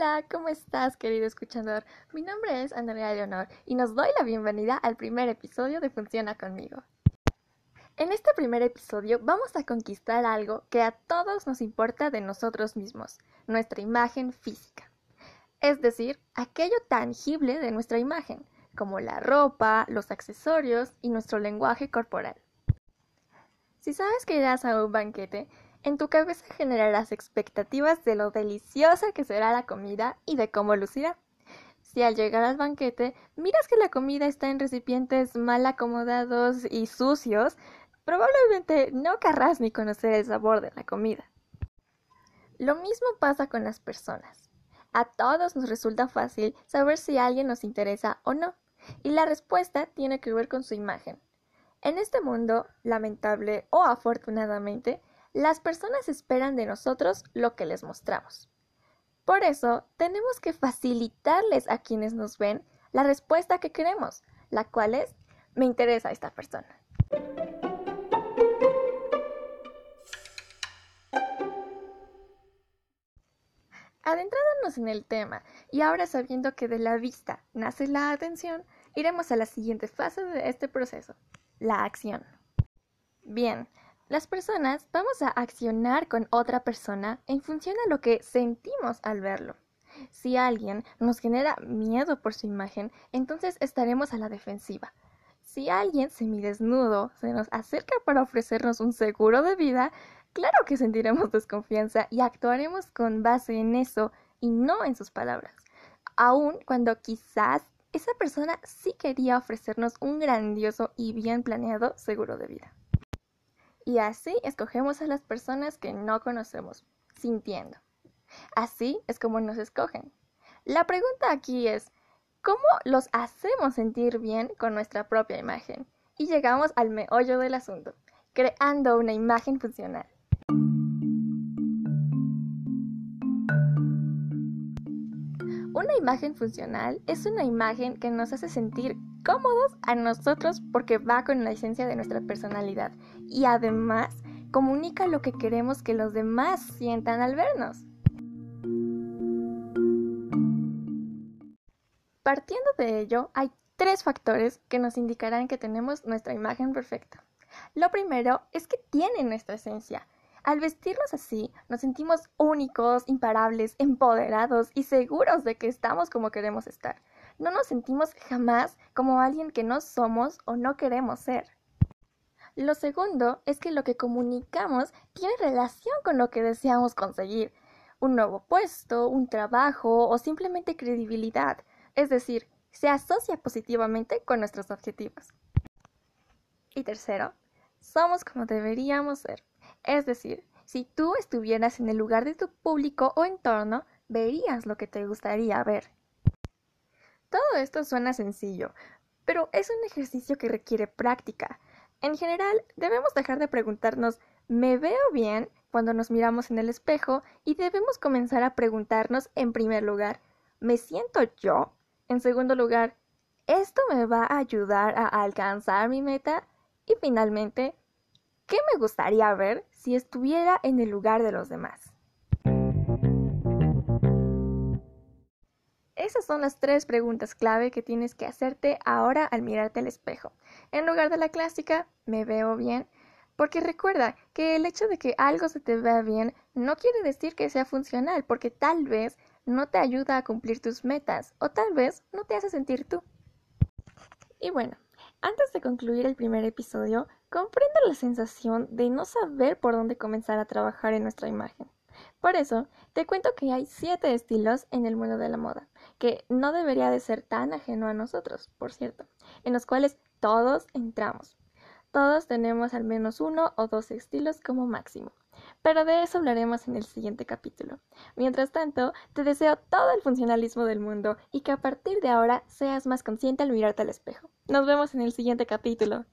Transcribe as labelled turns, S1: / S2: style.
S1: Hola, ¿cómo estás, querido escuchador? Mi nombre es Andrea Leonor y nos doy la bienvenida al primer episodio de Funciona conmigo. En este primer episodio vamos a conquistar algo que a todos nos importa de nosotros mismos, nuestra imagen física. Es decir, aquello tangible de nuestra imagen, como la ropa, los accesorios y nuestro lenguaje corporal. Si sabes que irás a un banquete, en tu cabeza generarás expectativas de lo deliciosa que será la comida y de cómo lucirá. Si al llegar al banquete miras que la comida está en recipientes mal acomodados y sucios, probablemente no querrás ni conocer el sabor de la comida. Lo mismo pasa con las personas. A todos nos resulta fácil saber si alguien nos interesa o no, y la respuesta tiene que ver con su imagen. En este mundo, lamentable o afortunadamente, las personas esperan de nosotros lo que les mostramos. Por eso, tenemos que facilitarles a quienes nos ven la respuesta que queremos, la cual es, me interesa esta persona. Adentrándonos en el tema y ahora sabiendo que de la vista nace la atención, iremos a la siguiente fase de este proceso, la acción. Bien, las personas vamos a accionar con otra persona en función a lo que sentimos al verlo. Si alguien nos genera miedo por su imagen, entonces estaremos a la defensiva. Si alguien semidesnudo se nos acerca para ofrecernos un seguro de vida, claro que sentiremos desconfianza y actuaremos con base en eso y no en sus palabras. Aun cuando quizás esa persona sí quería ofrecernos un grandioso y bien planeado seguro de vida. Y así escogemos a las personas que no conocemos, sintiendo. Así es como nos escogen. La pregunta aquí es, ¿cómo los hacemos sentir bien con nuestra propia imagen? Y llegamos al meollo del asunto, creando una imagen funcional. Una imagen funcional es una imagen que nos hace sentir cómodos a nosotros porque va con la esencia de nuestra personalidad y además comunica lo que queremos que los demás sientan al vernos. Partiendo de ello, hay tres factores que nos indicarán que tenemos nuestra imagen perfecta. Lo primero es que tiene nuestra esencia. Al vestirnos así, nos sentimos únicos, imparables, empoderados y seguros de que estamos como queremos estar no nos sentimos jamás como alguien que no somos o no queremos ser. Lo segundo es que lo que comunicamos tiene relación con lo que deseamos conseguir, un nuevo puesto, un trabajo o simplemente credibilidad, es decir, se asocia positivamente con nuestros objetivos. Y tercero, somos como deberíamos ser, es decir, si tú estuvieras en el lugar de tu público o entorno, verías lo que te gustaría ver. Todo esto suena sencillo, pero es un ejercicio que requiere práctica. En general, debemos dejar de preguntarnos ¿me veo bien? cuando nos miramos en el espejo y debemos comenzar a preguntarnos en primer lugar ¿me siento yo? En segundo lugar, ¿esto me va a ayudar a alcanzar mi meta? Y finalmente, ¿qué me gustaría ver si estuviera en el lugar de los demás? Esas son las tres preguntas clave que tienes que hacerte ahora al mirarte al espejo. En lugar de la clásica, ¿me veo bien? Porque recuerda que el hecho de que algo se te vea bien no quiere decir que sea funcional, porque tal vez no te ayuda a cumplir tus metas o tal vez no te hace sentir tú. Y bueno, antes de concluir el primer episodio, comprendo la sensación de no saber por dónde comenzar a trabajar en nuestra imagen. Por eso, te cuento que hay siete estilos en el mundo de la moda, que no debería de ser tan ajeno a nosotros, por cierto, en los cuales todos entramos. Todos tenemos al menos uno o dos estilos como máximo, pero de eso hablaremos en el siguiente capítulo. Mientras tanto, te deseo todo el funcionalismo del mundo y que a partir de ahora seas más consciente al mirarte al espejo. Nos vemos en el siguiente capítulo.